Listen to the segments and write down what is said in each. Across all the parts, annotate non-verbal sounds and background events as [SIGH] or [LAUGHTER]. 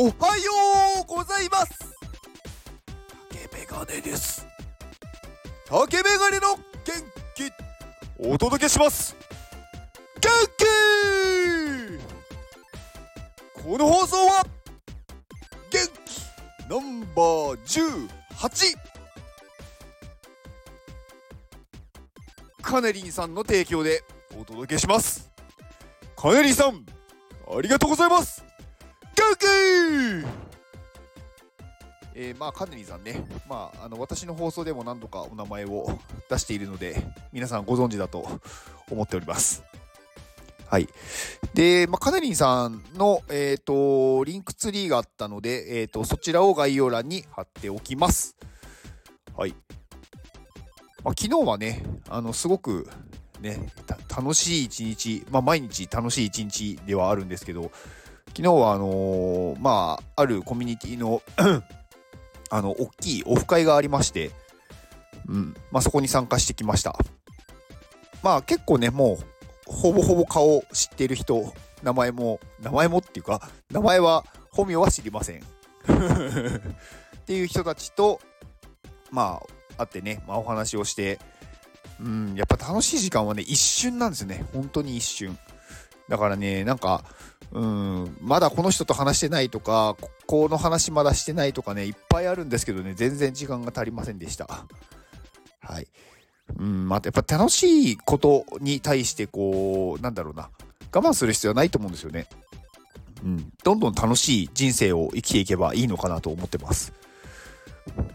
おはようございます。竹メガネです竹メガネの元気お届けします。元気。この放送は元気ナンバー18カネリンさんの提供でお届けします。カネリンさんありがとうございます。えー、まあカネリンさんね、まあ、あの私の放送でも何度かお名前を出しているので皆さんご存知だと思っておりますはい。で、まあ、カネリンさんの、えっ、ー、と、リンクツリーがあったので、えっ、ー、と、そちらを概要欄に貼っておきます。はい。まあ、昨日はね、あの、すごく、ね、楽しい一日、まあ、毎日楽しい一日ではあるんですけど、昨日は、あのー、まあ、あるコミュニティの [CLEARS THROAT] あの、大きいオフ会がありまして、うん、まあ、そこに参加してきました。まあ、結構ね、もう、ほぼほぼ顔知ってる人、名前も、名前もっていうか、名前は、本名は知りません。[LAUGHS] っていう人たちと、まあ、会ってね、まあ、お話をして、うん、やっぱ楽しい時間はね、一瞬なんですよね。本当に一瞬。だからね、なんか、うん、まだこの人と話してないとか、この話まだしてないとかね、いっぱいあるんですけどね、全然時間が足りませんでした。はい。うん、またやっぱ楽しいことに対してこう、なんだろうな、我慢する必要はないと思うんですよね。うん、どんどん楽しい人生を生きていけばいいのかなと思ってます。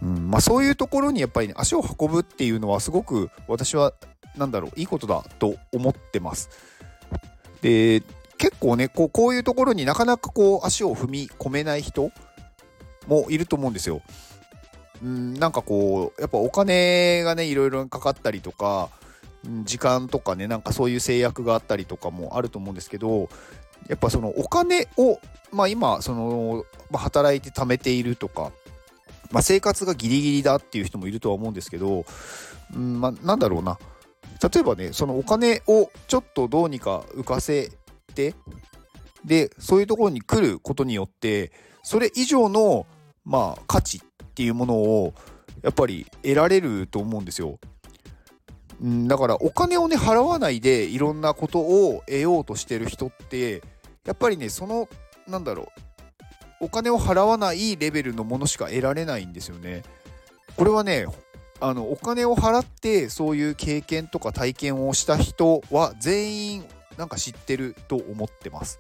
うんまあ、そういうところにやっぱり、ね、足を運ぶっていうのはすごく私はなんだろういいことだと思ってます。で結構ねこうこういうところになかなかこう足を踏み込めない人もいると思うんですよ。うん、なんかこう、やっぱお金がね、いろいろかかったりとか、時間とかね、なんかそういう制約があったりとかもあると思うんですけど、やっぱそのお金を、まあ今、その、まあ、働いて貯めているとか、まあ生活がギリギリだっていう人もいるとは思うんですけど、うん、まあなんだろうな。例えばね、そのお金をちょっとどうにか浮かせて、で、そういうところに来ることによって、それ以上の、まあ、価値っていうものをやっぱり得られると思うんですよ。ん、だからお金をね払わないでいろんなことを得ようとしてる人ってやっぱりねそのなんだろうお金を払わないレベルのものしか得られないんですよね。これはねあのお金を払ってそういう経験とか体験をした人は全員なんか知ってると思ってます。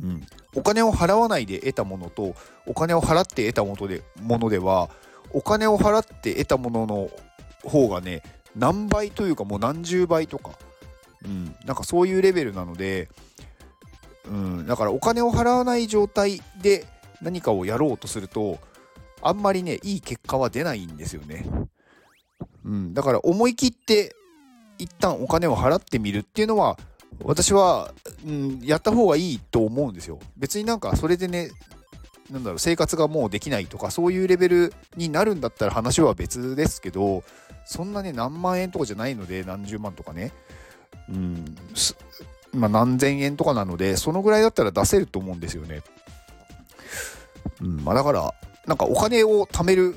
うん、お金を払わないで得たものとお金を払って得たものでものではお金を払って得たものの方がね何倍というかもう何十倍とか、うん、なんかそういうレベルなので、うん、だからお金を払わない状態で何かをやろうとするとあんまりねいい結果は出ないんですよね。うん、だから思い切って一旦お金を払ってみるっていうのは私は、うん、やった方がいいと思うんですよ。別になんかそれでね、なんだろう、生活がもうできないとか、そういうレベルになるんだったら話は別ですけど、そんなね、何万円とかじゃないので、何十万とかね、うん、まあ、何千円とかなので、そのぐらいだったら出せると思うんですよね。うん、まあ、だから、なんかお金を貯める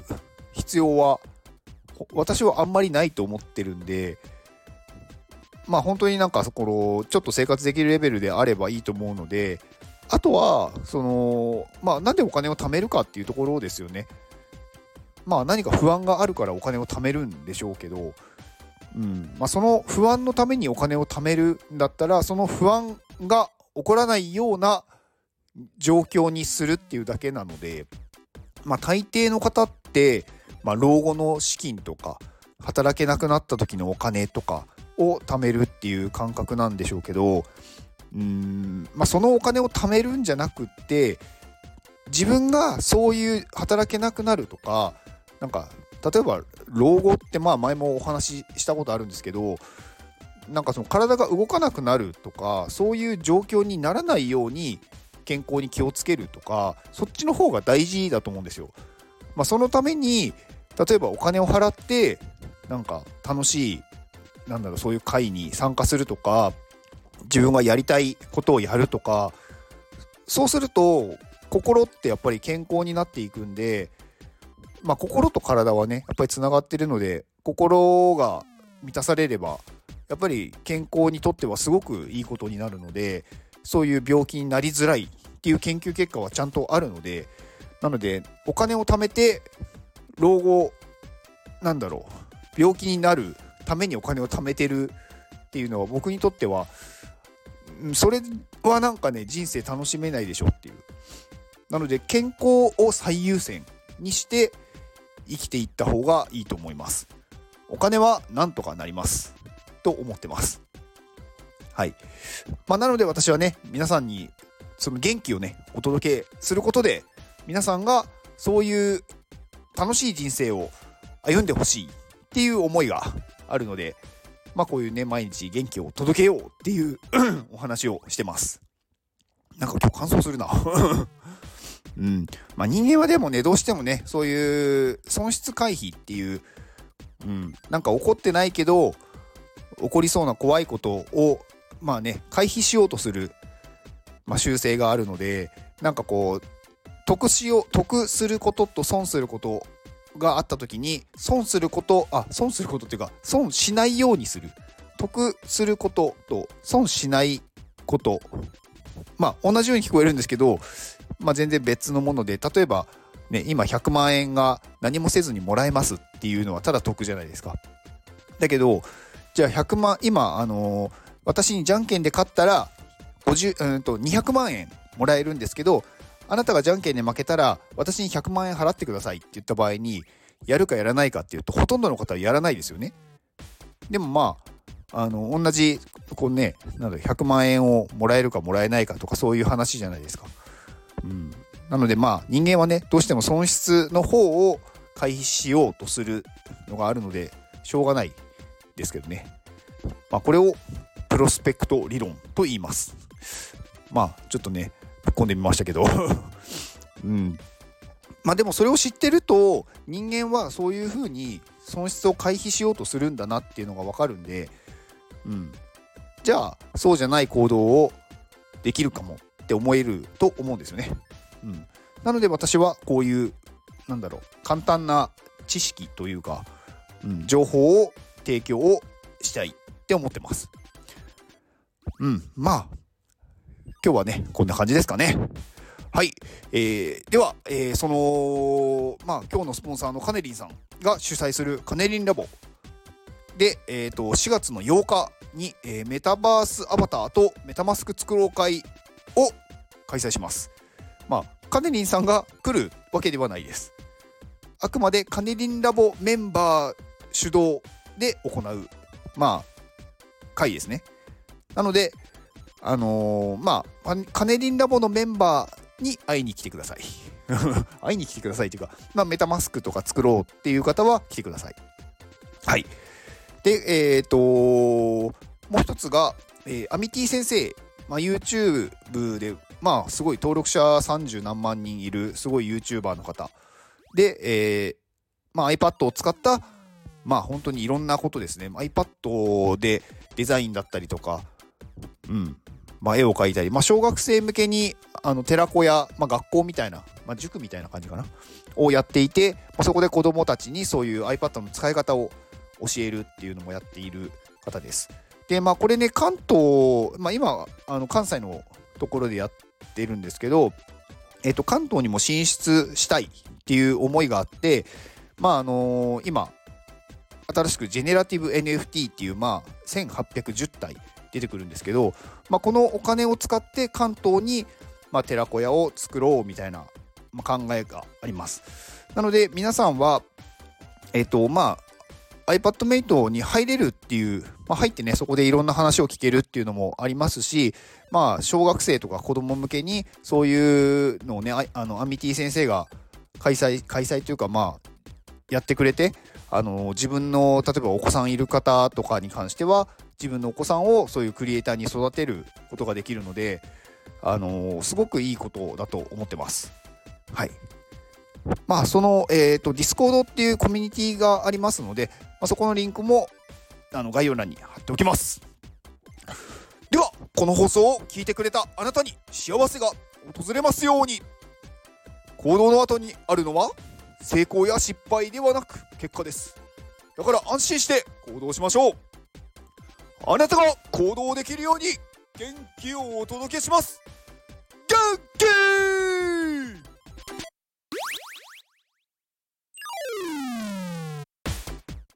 必要は、私はあんまりないと思ってるんで、まあ本当になんかそこのちょっと生活できるレベルであればいいと思うので、あとは、その、まあなんでお金を貯めるかっていうところですよね。まあ何か不安があるからお金を貯めるんでしょうけど、うんまあ、その不安のためにお金を貯めるんだったら、その不安が起こらないような状況にするっていうだけなので、まあ大抵の方って、まあ老後の資金とか、働けなくなった時のお金とか、を貯めるっていう感覚なんでしょうけどうん、まあ、そのお金を貯めるんじゃなくって自分がそういう働けなくなるとかなんか例えば老後ってまあ前もお話ししたことあるんですけどなんかその体が動かなくなるとかそういう状況にならないように健康に気をつけるとかそっちの方が大事だと思うんですよ。まあ、そのために例えばお金を払ってなんか楽しいなんだろうそういう会に参加するとか自分がやりたいことをやるとかそうすると心ってやっぱり健康になっていくんで、まあ、心と体はねやっぱりつながってるので心が満たされればやっぱり健康にとってはすごくいいことになるのでそういう病気になりづらいっていう研究結果はちゃんとあるのでなのでお金を貯めて老後なんだろう病気になるためにお金を貯めてるっていうのは僕にとってはそれはなんかね人生楽しめないでしょっていう。なので健康を最優先にして生きていった方がいいと思います。お金はなんとかなります。と思ってます。はい。まあ、なので私はね皆さんにその元気をねお届けすることで皆さんがそういう楽しい人生を歩んでほしいっていう思いがあるのでまあこういうね毎日元気を届けようっていう [CLEARS THROAT] お話をしてます。なんか今日乾燥するな。[LAUGHS] うん。まあ人間はでもね、どうしてもね、そういう損失回避っていう、うん、なんか起こってないけど、起こりそうな怖いことを、まあね、回避しようとする、まあ、習性があるので、なんかこう、得しよう、得することと損することがあった時に、損すること、あ、損することっていうか、損しないようにする。得することと損しないこと。まあ同じように聞こえるんですけど、まあ、全然別のもので例えば、ね、今100万円が何もせずにもらえますっていうのはただ得じゃないですか。だけどじゃあ100万今、あのー、私にじゃんけんで勝ったら50、うん、と200万円もらえるんですけどあなたがじゃんけんで負けたら私に100万円払ってくださいって言った場合にやるかやらないかっていうとほとんどの方はやらないですよね。でもまああの同じこうねなんだ100万円をもらえるかもらえないかとかそういう話じゃないですか。うん、なのでまあ人間はねどうしても損失の方を回避しようとするのがあるのでしょうがないですけどね、まあ、これをプロスペクト理論と言いますまあちょっとね込んでみましたけど。[LAUGHS] うん。まあでもそれを知ってると人間はそういうふうに損失を回避しようとするんだなっていうのが分かるんで、うん、じゃあそうじゃない行動をできるかもって思えると思うんですよね。うん、なので私はこういうなんだろう簡単な知識というか、うん、情報を提供をしたいって思ってます。うん、まあ今日はねこんな感じですかね。はい、えー、では、えー、そのまあ今日のスポンサーのカネリンさんが主催するカネリンラボで、えーと、4月の8日に、えー、メタバースアバターとメタマスク作ろう会を開催します。まあ、カネリンさんが来るわけではないです。あくまでカネリンラボメンバー主導で行う、まあ、会ですね。なので、あのー、まあ、カネリンラボのメンバーに会いに来てください。[LAUGHS] 会いに来てくださいというか、まあ、メタマスクとか作ろうっていう方は来てください。はい。で、えっ、ー、ともう一つが、えー、アミティ先生まあ、YouTube で、まあ、すごい登録者30何万人いる、すごい YouTuber の方。で、えー、まあ、iPad を使った、まあ、本当にいろんなことですね。iPad でデザインだったりとか、うん、まあ、絵を描いたり、まあ、小学生向けに、あの、寺子や、まあ、学校みたいな、まあ、塾みたいな感じかな、をやっていて、まあ、そこで子供たちにそういう iPad の使い方を教えるっていうのもやっている方です。で、まあ、これね、関東、まあ、今、あの関西のところでやってるんですけど、えっ、と、関東にも進出したいっていう思いがあって、まあ、あのー、今、新しくジェネラティブ NFT っていう、まあ、1810体出てくるんですけど、まあ、このお金を使って関東に、まあ、寺子屋を作ろうみたいな、ま、考えがあります。なので、皆さんは、えっ、と、まあ、iPadMate に入れるっていう、まあ、入ってね、そこでいろんな話を聞けるっていうのもありますし、まあ、小学生とか子供向けに、そういうのをね、あの、アミティ先生が開催、開催というか、まあ、やってくれて、あの、自分の、例えばお子さんいる方とかに関しては、自分のお子さんをそういうクリエイターに育てることができるので、あの、すごくいいことだと思ってます。はい。まあ、その、えっ、ー、と、ディスコードっていうコミュニティがありますので、まあ、そこのリンクも、あの、概要欄に貼っておきます。では、この放送を聞いてくれたあなたに幸せが訪れますように。行動の後にあるのは成功や失敗ではなく結果ですだから安心して行動しましょうあなたが行動できるように元気をお届けします。